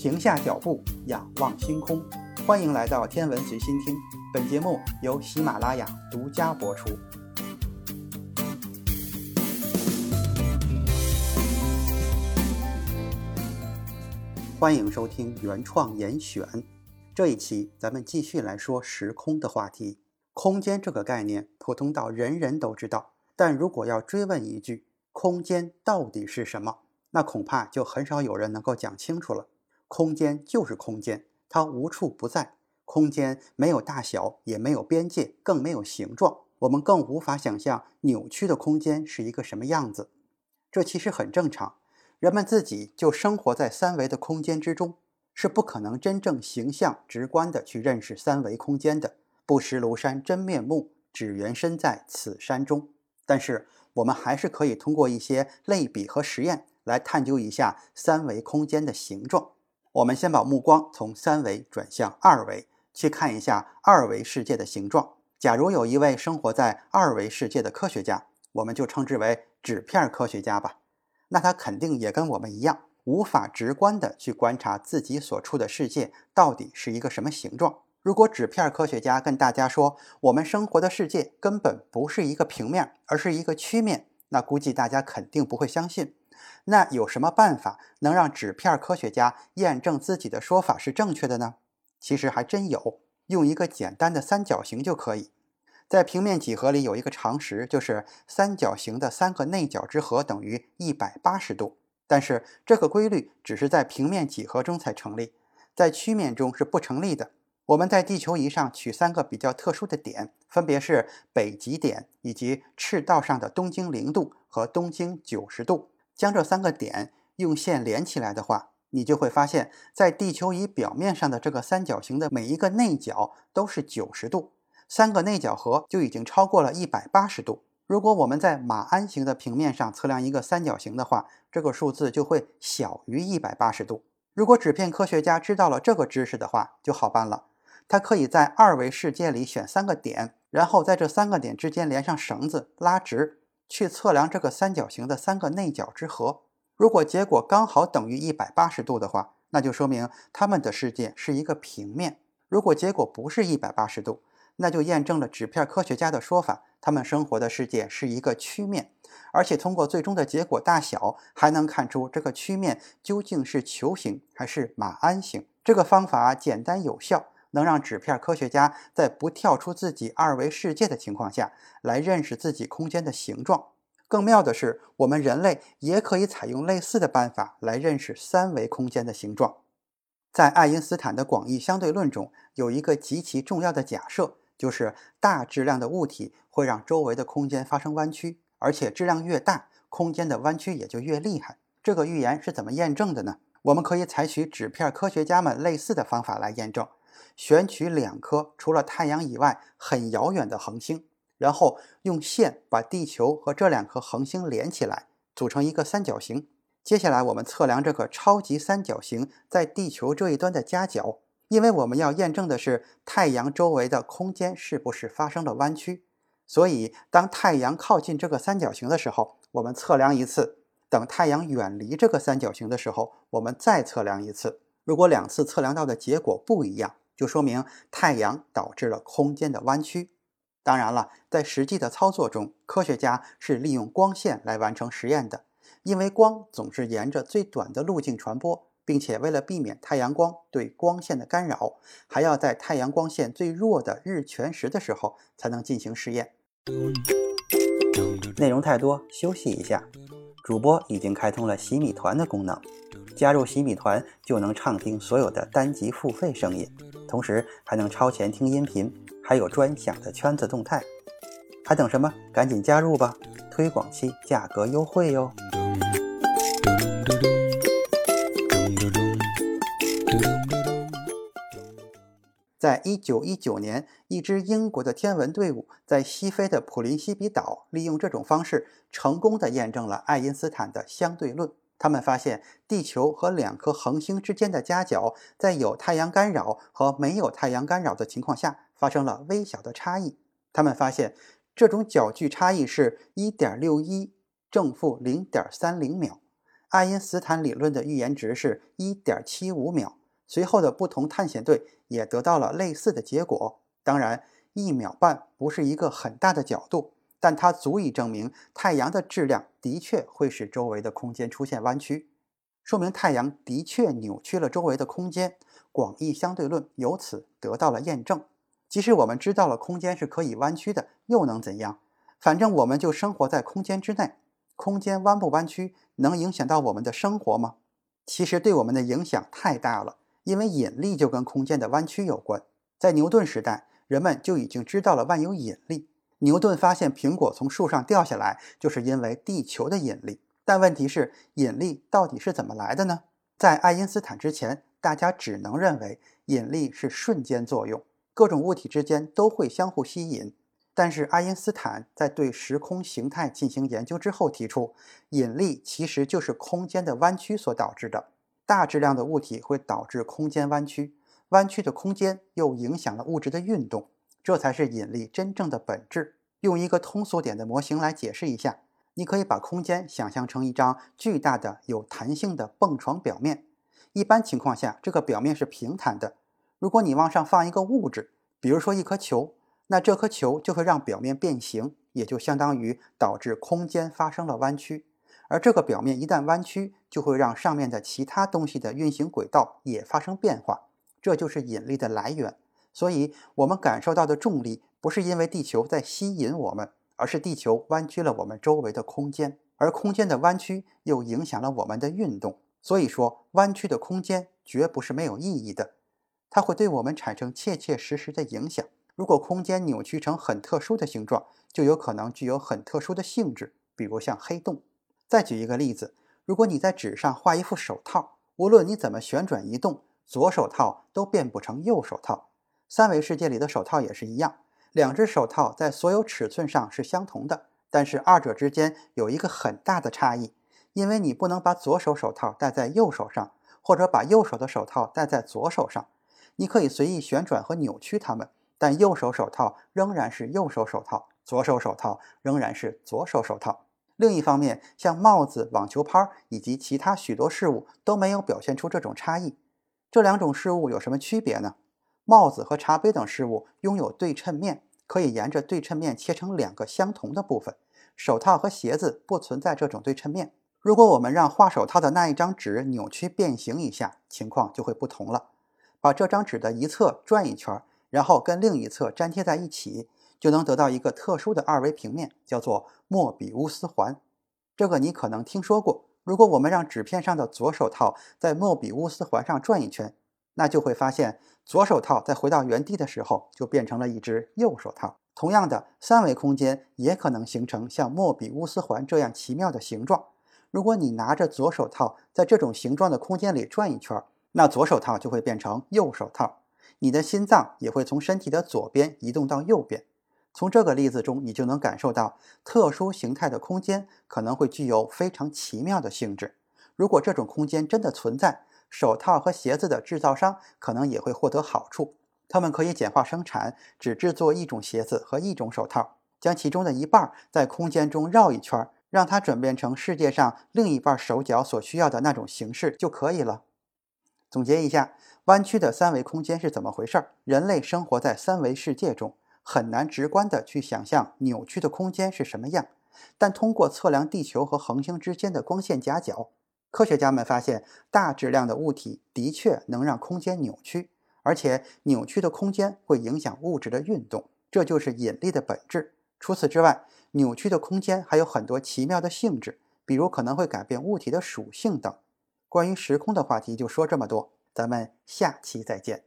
停下脚步，仰望星空。欢迎来到天文随心听，本节目由喜马拉雅独家播出。欢迎收听原创严选。这一期咱们继续来说时空的话题。空间这个概念普通到人人都知道，但如果要追问一句，空间到底是什么？那恐怕就很少有人能够讲清楚了。空间就是空间，它无处不在。空间没有大小，也没有边界，更没有形状。我们更无法想象扭曲的空间是一个什么样子。这其实很正常，人们自己就生活在三维的空间之中，是不可能真正形象、直观的去认识三维空间的。不识庐山真面目，只缘身在此山中。但是我们还是可以通过一些类比和实验来探究一下三维空间的形状。我们先把目光从三维转向二维，去看一下二维世界的形状。假如有一位生活在二维世界的科学家，我们就称之为纸片科学家吧。那他肯定也跟我们一样，无法直观的去观察自己所处的世界到底是一个什么形状。如果纸片科学家跟大家说，我们生活的世界根本不是一个平面，而是一个曲面，那估计大家肯定不会相信。那有什么办法能让纸片科学家验证自己的说法是正确的呢？其实还真有，用一个简单的三角形就可以。在平面几何里有一个常识，就是三角形的三个内角之和等于一百八十度。但是这个规律只是在平面几何中才成立，在曲面中是不成立的。我们在地球仪上取三个比较特殊的点，分别是北极点以及赤道上的东经零度和东经九十度。将这三个点用线连起来的话，你就会发现，在地球仪表面上的这个三角形的每一个内角都是九十度，三个内角和就已经超过了一百八十度。如果我们在马鞍形的平面上测量一个三角形的话，这个数字就会小于一百八十度。如果纸片科学家知道了这个知识的话，就好办了，他可以在二维世界里选三个点，然后在这三个点之间连上绳子拉直。去测量这个三角形的三个内角之和，如果结果刚好等于一百八十度的话，那就说明他们的世界是一个平面；如果结果不是一百八十度，那就验证了纸片科学家的说法，他们生活的世界是一个曲面。而且通过最终的结果大小，还能看出这个曲面究竟是球形还是马鞍形。这个方法简单有效。能让纸片科学家在不跳出自己二维世界的情况下来认识自己空间的形状。更妙的是，我们人类也可以采用类似的办法来认识三维空间的形状。在爱因斯坦的广义相对论中，有一个极其重要的假设，就是大质量的物体会让周围的空间发生弯曲，而且质量越大，空间的弯曲也就越厉害。这个预言是怎么验证的呢？我们可以采取纸片科学家们类似的方法来验证。选取两颗除了太阳以外很遥远的恒星，然后用线把地球和这两颗恒星连起来，组成一个三角形。接下来我们测量这个超级三角形在地球这一端的夹角，因为我们要验证的是太阳周围的空间是不是发生了弯曲。所以当太阳靠近这个三角形的时候，我们测量一次；等太阳远离这个三角形的时候，我们再测量一次。如果两次测量到的结果不一样，就说明太阳导致了空间的弯曲。当然了，在实际的操作中，科学家是利用光线来完成实验的，因为光总是沿着最短的路径传播，并且为了避免太阳光对光线的干扰，还要在太阳光线最弱的日全食的时候才能进行实验。内容太多，休息一下。主播已经开通了洗米团的功能，加入洗米团就能畅听所有的单集付费声音。同时还能超前听音频，还有专享的圈子动态，还等什么？赶紧加入吧！推广期价格优惠哟。在一九一九年，一支英国的天文队伍在西非的普林西比岛，利用这种方式成功的验证了爱因斯坦的相对论。他们发现，地球和两颗恒星之间的夹角，在有太阳干扰和没有太阳干扰的情况下，发生了微小的差异。他们发现，这种角距差异是1.61正负0.30秒。爱因斯坦理论的预言值是1.75秒。随后的不同探险队也得到了类似的结果。当然，一秒半不是一个很大的角度，但它足以证明太阳的质量的确会使周围的空间出现弯曲，说明太阳的确扭曲了周围的空间。广义相对论由此得到了验证。即使我们知道了空间是可以弯曲的，又能怎样？反正我们就生活在空间之内。空间弯不弯曲能影响到我们的生活吗？其实对我们的影响太大了。因为引力就跟空间的弯曲有关，在牛顿时代，人们就已经知道了万有引力。牛顿发现苹果从树上掉下来，就是因为地球的引力。但问题是，引力到底是怎么来的呢？在爱因斯坦之前，大家只能认为引力是瞬间作用，各种物体之间都会相互吸引。但是爱因斯坦在对时空形态进行研究之后，提出引力其实就是空间的弯曲所导致的。大质量的物体会导致空间弯曲，弯曲的空间又影响了物质的运动，这才是引力真正的本质。用一个通俗点的模型来解释一下，你可以把空间想象成一张巨大的有弹性的蹦床表面。一般情况下，这个表面是平坦的。如果你往上放一个物质，比如说一颗球，那这颗球就会让表面变形，也就相当于导致空间发生了弯曲。而这个表面一旦弯曲，就会让上面的其他东西的运行轨道也发生变化，这就是引力的来源。所以，我们感受到的重力不是因为地球在吸引我们，而是地球弯曲了我们周围的空间，而空间的弯曲又影响了我们的运动。所以说，弯曲的空间绝不是没有意义的，它会对我们产生切切实实的影响。如果空间扭曲成很特殊的形状，就有可能具有很特殊的性质，比如像黑洞。再举一个例子，如果你在纸上画一副手套，无论你怎么旋转移动，左手套都变不成右手套。三维世界里的手套也是一样，两只手套在所有尺寸上是相同的，但是二者之间有一个很大的差异，因为你不能把左手手套戴在右手上，或者把右手的手套戴在左手上。你可以随意旋转和扭曲它们，但右手手套仍然是右手手套，左手手套仍然是左手手套。另一方面，像帽子、网球拍以及其他许多事物都没有表现出这种差异。这两种事物有什么区别呢？帽子和茶杯等事物拥有对称面，可以沿着对称面切成两个相同的部分。手套和鞋子不存在这种对称面。如果我们让画手套的那一张纸扭曲变形一下，情况就会不同了。把这张纸的一侧转一圈，然后跟另一侧粘贴在一起。就能得到一个特殊的二维平面，叫做莫比乌斯环。这个你可能听说过。如果我们让纸片上的左手套在莫比乌斯环上转一圈，那就会发现左手套在回到原地的时候就变成了一只右手套。同样的，三维空间也可能形成像莫比乌斯环这样奇妙的形状。如果你拿着左手套在这种形状的空间里转一圈，那左手套就会变成右手套。你的心脏也会从身体的左边移动到右边。从这个例子中，你就能感受到特殊形态的空间可能会具有非常奇妙的性质。如果这种空间真的存在，手套和鞋子的制造商可能也会获得好处。他们可以简化生产，只制作一种鞋子和一种手套，将其中的一半在空间中绕一圈，让它转变成世界上另一半手脚所需要的那种形式就可以了。总结一下，弯曲的三维空间是怎么回事？人类生活在三维世界中。很难直观地去想象扭曲的空间是什么样，但通过测量地球和恒星之间的光线夹角，科学家们发现大质量的物体的确能让空间扭曲，而且扭曲的空间会影响物质的运动，这就是引力的本质。除此之外，扭曲的空间还有很多奇妙的性质，比如可能会改变物体的属性等。关于时空的话题就说这么多，咱们下期再见。